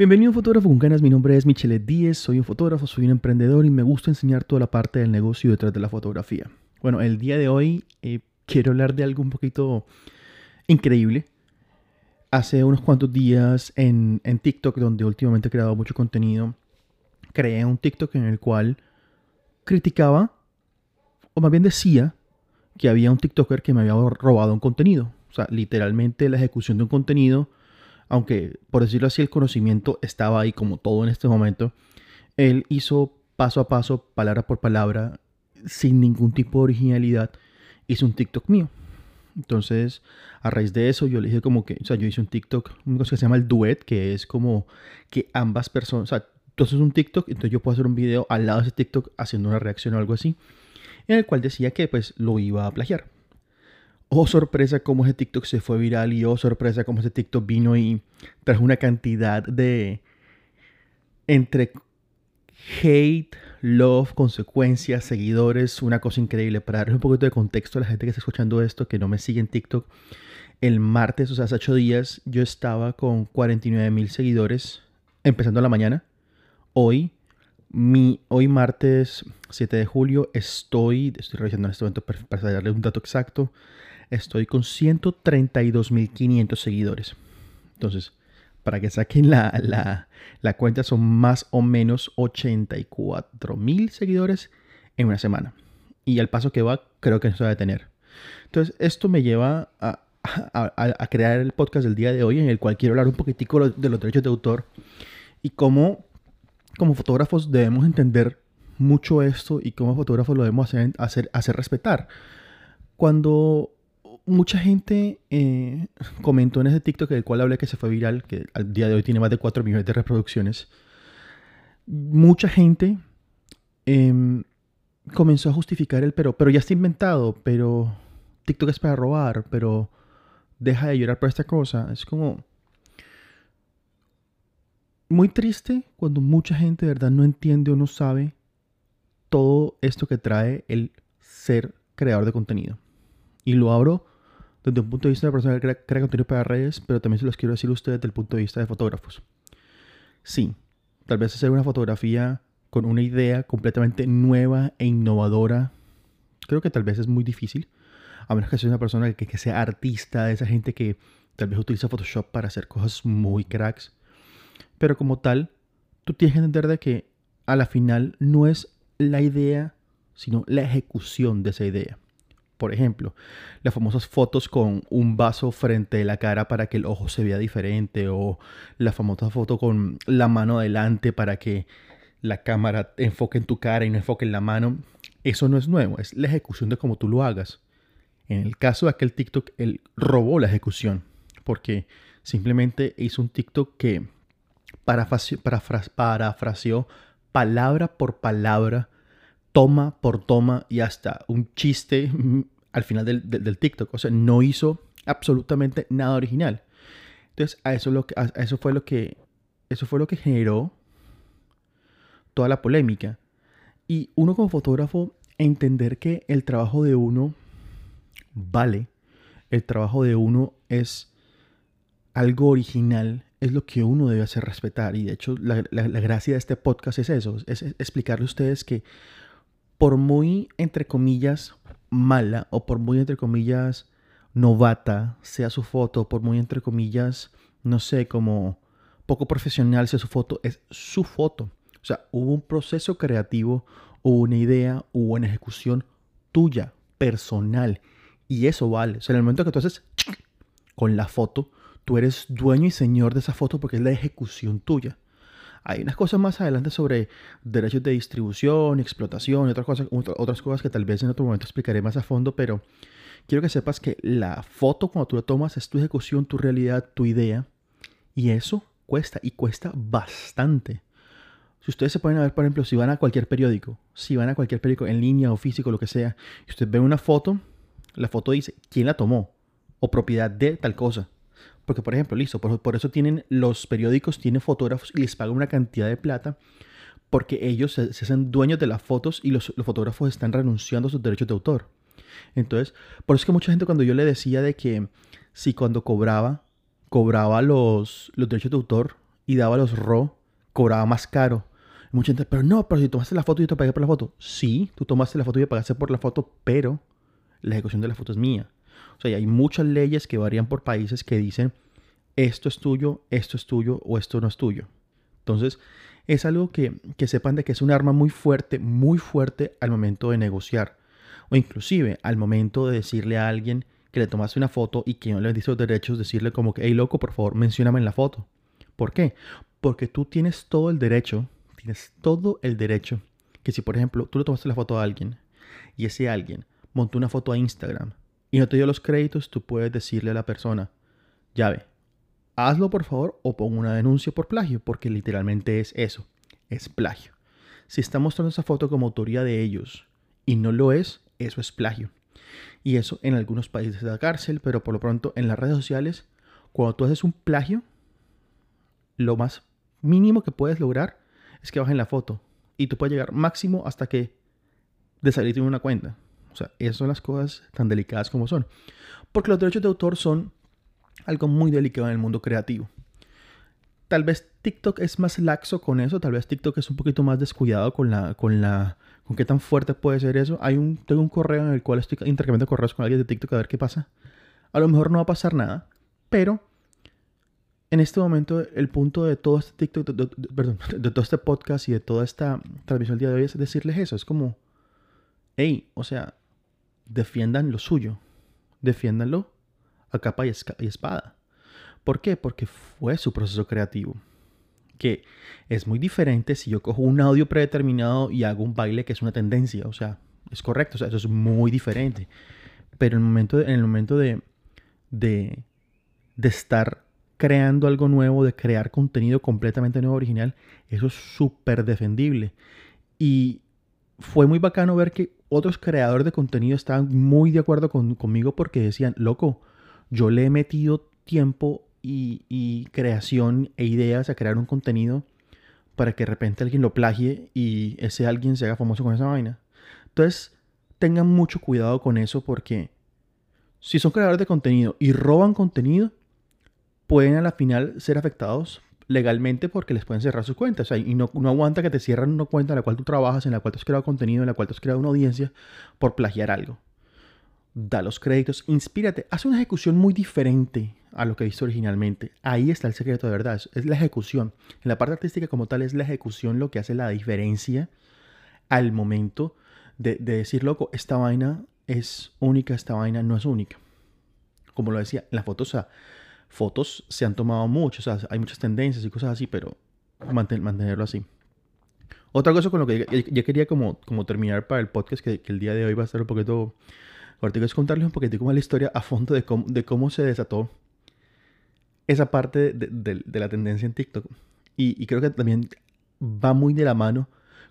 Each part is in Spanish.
Bienvenido a Fotógrafo con Ganas, mi nombre es Michele Díez, soy un fotógrafo, soy un emprendedor y me gusta enseñar toda la parte del negocio detrás de la fotografía. Bueno, el día de hoy eh, quiero hablar de algo un poquito increíble. Hace unos cuantos días en, en TikTok, donde últimamente he creado mucho contenido, creé un TikTok en el cual criticaba, o más bien decía, que había un TikToker que me había robado un contenido. O sea, literalmente la ejecución de un contenido aunque por decirlo así el conocimiento estaba ahí como todo en este momento, él hizo paso a paso, palabra por palabra, sin ningún tipo de originalidad, hizo un TikTok mío. Entonces, a raíz de eso, yo le dije como que, o sea, yo hice un TikTok, una cosa que se llama el duet, que es como que ambas personas, o sea, tú haces un TikTok, entonces yo puedo hacer un video al lado de ese TikTok haciendo una reacción o algo así, en el cual decía que pues lo iba a plagiar oh sorpresa cómo ese TikTok se fue viral y oh sorpresa cómo ese TikTok vino y trajo una cantidad de entre hate, love, consecuencias, seguidores, una cosa increíble. Para darles un poquito de contexto a la gente que está escuchando esto, que no me sigue en TikTok, el martes, o sea, hace ocho días, yo estaba con 49 mil seguidores empezando la mañana. Hoy, mi, hoy martes 7 de julio, estoy, estoy revisando en este momento para, para darle un dato exacto, estoy con 132.500 seguidores. Entonces, para que saquen la, cuenta, son más o menos 84.000 seguidores en una semana. Y al paso que va, creo que eso va a tener. Entonces, esto me lleva a, crear el podcast del día de hoy, en el cual quiero hablar un poquitico de los derechos de autor y cómo, como fotógrafos, debemos entender mucho esto y cómo fotógrafos lo debemos hacer, hacer, hacer respetar. Cuando mucha gente eh, comentó en ese TikTok del cual hablé que se fue viral, que al día de hoy tiene más de 4 millones de reproducciones. Mucha gente em, comenzó a justificar el pero, pero ya está inventado, pero TikTok es para robar, pero deja de llorar por esta cosa. Es como muy triste cuando mucha gente de verdad no entiende o no sabe todo esto que trae el ser creador de contenido. Y lo abro desde un punto de vista de persona que crea, contenido para redes, pero también se los quiero decir a ustedes desde el punto de vista de fotógrafos. Sí, tal vez hacer una fotografía con una idea completamente nueva e innovadora, creo que tal vez es muy difícil, a menos que sea una persona que, que sea artista, de esa gente que tal vez utiliza Photoshop para hacer cosas muy cracks. Pero como tal, tú tienes que entender de que a la final no es la idea, sino la ejecución de esa idea. Por ejemplo, las famosas fotos con un vaso frente a la cara para que el ojo se vea diferente o la famosa foto con la mano adelante para que la cámara enfoque en tu cara y no enfoque en la mano. Eso no es nuevo, es la ejecución de cómo tú lo hagas. En el caso de aquel TikTok, él robó la ejecución porque simplemente hizo un TikTok que parafraseó palabra por palabra toma por toma y hasta un chiste al final del, TikTok. O sea, no hizo absolutamente nada original. Entonces, a eso, lo que, a eso, fue lo que, eso fue lo que generó toda la polémica. Y uno como fotógrafo, entender que el trabajo de uno vale, el trabajo de uno es algo original, es lo que uno debe hacer respetar. Y de hecho, la, la gracia de este podcast es eso, es explicarle a ustedes que por muy, entre comillas, mala o por muy, entre comillas, novata sea su foto, por muy, entre comillas, no sé, como poco profesional sea su foto, es su foto. O sea, hubo un proceso creativo, hubo una idea, hubo una ejecución tuya, personal. Y eso vale. O sea, en el momento que tú haces con la foto, tú eres dueño y señor de esa foto porque es la ejecución tuya. Hay unas cosas más adelante sobre derechos de distribución, explotación y otras cosas, otras cosas que tal vez en otro momento explicaré más a fondo, pero quiero que sepas que la foto cuando tú la tomas es tu ejecución, tu realidad, tu idea, y eso cuesta, y cuesta bastante. Si ustedes se pueden ver, por ejemplo, si van a cualquier periódico, si van a cualquier periódico en línea o físico, lo que sea, y usted ve una foto, la foto dice quién la tomó o propiedad de tal cosa. Porque, por ejemplo, listo, por, eso tienen los periódicos, tienen fotógrafos y les pagan una cantidad de plata porque ellos se, hacen dueños de las fotos y los, fotógrafos están renunciando a sus derechos de autor. Entonces, por eso es que mucha gente cuando yo le decía de que si cuando cobraba, cobraba los, los derechos de autor y daba los RAW, cobraba más caro. mucha gente, pero no, pero si tomaste la foto y yo te pagué por la foto. Sí, tú tomaste la foto y yo pagaste por la foto, pero la ejecución de la foto es mía. O sea, hay muchas leyes que varían por países que dicen esto es tuyo, esto es tuyo o esto no es tuyo. Entonces, es algo que, que sepan de que es un arma muy fuerte, muy fuerte al momento de negociar. O inclusive al momento de decirle a alguien que le tomaste una foto y que no le dice los derechos, decirle como que, hey loco, por favor, mencióname en la foto. ¿Por qué? Porque tú tienes todo el derecho, tienes todo el derecho, que si por ejemplo tú le tomaste la foto a alguien y ese alguien montó una foto a Instagram y no te dio los créditos, tú puedes decirle a la persona, llave, hazlo por favor o pon una denuncia por plagio, porque literalmente es eso, es plagio. Si está mostrando esa foto como autoría de ellos y no lo es, eso es plagio. Y eso en algunos países de la cárcel, pero por lo pronto en las redes sociales, cuando tú haces un plagio, lo más mínimo que puedes lograr es que bajen la foto. Y tú puedes llegar máximo hasta que de una cuenta. O sea, esas son las cosas tan delicadas como son. Porque los derechos de autor son algo muy delicado en el mundo creativo. Tal vez TikTok es más laxo con eso, tal vez TikTok es un poquito más descuidado con la, con la, con qué tan fuerte puede ser eso. Hay un, tengo un correo en el cual estoy intercambiando correos con alguien de TikTok a ver qué pasa. A lo mejor no va a pasar nada, pero en este momento el punto de todo este TikTok, perdón, de todo este podcast y de toda esta transmisión el día de hoy es decirles eso. Es como, hey, o sea, defiendan lo suyo, defiéndanlo a capa y, espada. ¿Por qué? Porque fue su proceso creativo. Que es muy diferente si yo cojo un audio predeterminado y hago un baile que es una tendencia. O sea, es correcto. O sea, eso es muy diferente. Pero en el momento, en el momento de, de, de estar creando algo nuevo, de crear contenido completamente nuevo, original, eso es súper defendible. Y fue muy bacano ver que otros creadores de contenido estaban muy de acuerdo conmigo porque decían, loco, yo le he metido tiempo y, creación e ideas a crear un contenido para que de repente alguien lo plagie y ese alguien se haga famoso con esa vaina. Entonces, tengan mucho cuidado con eso porque si son creadores de contenido y roban contenido, pueden a la final ser afectados legalmente porque les pueden cerrar sus cuentas. y no, aguanta que te cierren una cuenta en la cual tú trabajas, en la cual tú has creado contenido, en la cual tú has creado una audiencia por plagiar algo da los créditos, inspírate, haz una ejecución muy diferente a lo que viste originalmente. Ahí está el secreto de verdad, es la ejecución. En la parte artística como tal es la ejecución lo que hace la diferencia al momento de, decir, loco, esta vaina es única, esta vaina no es única. Como lo decía, en las fotos, fotos se han tomado mucho, o sea, hay muchas tendencias y cosas así, pero mantenerlo así. Otra cosa con lo que ya, quería como, como terminar para el podcast, que, el día de hoy va a estar un poquito Ahorita es contarles un poquitico más la historia a fondo de cómo, de cómo se desató esa parte de, la tendencia en TikTok. Y, creo que también va muy de la mano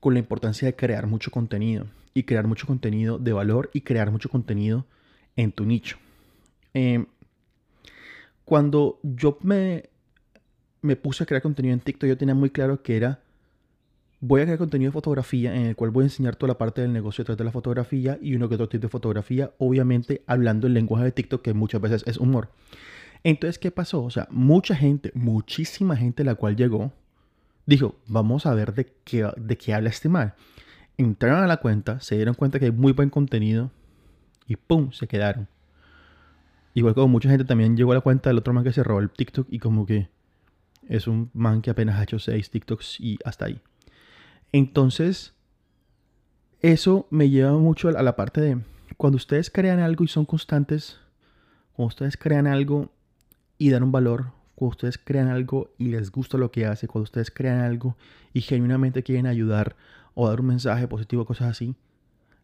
con la importancia de crear mucho contenido. Y crear mucho contenido de valor y crear mucho contenido en tu nicho. Em, cuando yo me, me puse a crear contenido en TikTok, yo tenía muy claro que era Voy a crear contenido de fotografía en el cual voy a enseñar toda la parte del negocio detrás de la fotografía y uno que otro tipo de fotografía, obviamente hablando el lenguaje de TikTok que muchas veces es humor. Entonces, ¿qué pasó? O sea, mucha gente, muchísima gente la cual llegó, dijo, vamos a ver de qué, de qué habla este mal. Entraron a la cuenta, se dieron cuenta que hay muy buen contenido y ¡pum! se quedaron. Igual como mucha gente también llegó a la cuenta del otro man que se robó el TikTok y como que es un man que apenas ha hecho 6 TikToks y hasta ahí. Entonces, eso me lleva mucho a la parte de cuando ustedes crean algo y son constantes, cuando ustedes crean algo y dan un valor, cuando ustedes crean algo y les gusta lo que hace, cuando ustedes crean algo y genuinamente quieren ayudar o dar un mensaje positivo, cosas así,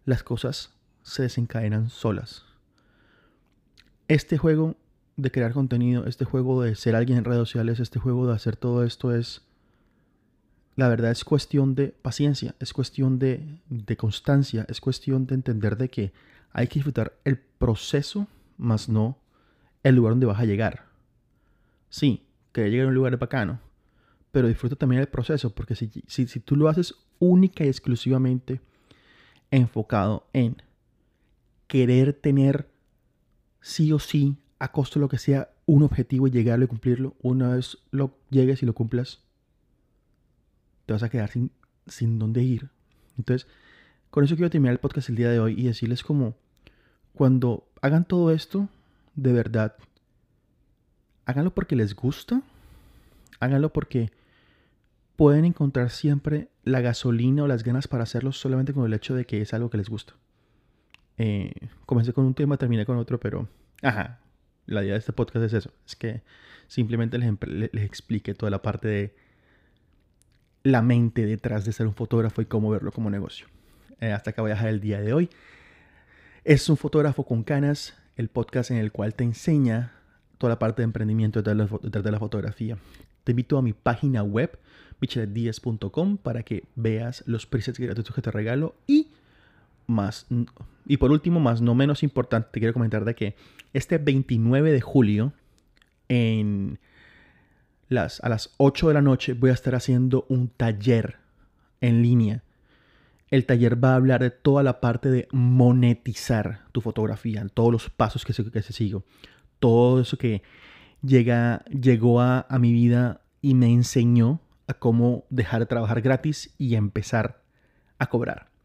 las cosas se desencadenan solas. Este juego de crear contenido, este juego de ser alguien en redes sociales, este juego de hacer todo esto es la verdad es cuestión de paciencia, es cuestión de, constancia, es cuestión de entender de que hay que disfrutar el proceso, más no el lugar donde vas a llegar. Sí, que llegar a un lugar bacano, pero disfruta también el proceso, porque si, si, si tú lo haces única y exclusivamente enfocado en querer tener sí o sí, a costo de lo que sea, un objetivo y llegarlo y cumplirlo, una vez lo llegues y lo cumplas, te vas a quedar sin, sin dónde ir. Entonces, con eso quiero terminar el podcast el día de hoy y decirles como, cuando hagan todo esto, de verdad, háganlo porque les gusta, háganlo porque pueden encontrar siempre la gasolina o las ganas para hacerlo solamente con el hecho de que es algo que les gusta. Eh, comencé con un tema, terminé con otro, pero, ajá, la idea de este podcast es eso, es que simplemente les, explique toda la parte de la mente detrás de ser un fotógrafo y cómo verlo como negocio. Eh, hasta acá voy a dejar el día de hoy. Es un fotógrafo con canas, el podcast en el cual te enseña toda la parte de emprendimiento detrás de la fotografía. Te invito a mi página web, micheletdiez.com, para que veas los presets gratuitos que te regalo y más y por último, más no menos importante, te quiero comentar de que este 29 de julio en las, a las 8 de la noche voy a estar haciendo un taller en línea. El taller va a hablar de toda la parte de monetizar tu fotografía, todos los pasos que se, que se sigo, todo eso que llega, llegó a, a mi vida y me enseñó a cómo dejar de trabajar gratis y empezar a cobrar.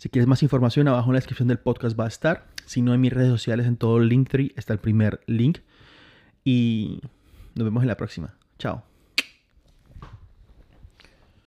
Si quieres más información, abajo en la descripción del podcast va a estar. Si no, en mis redes sociales, en todo Linktree está el primer link. Y nos vemos en la próxima. Chao.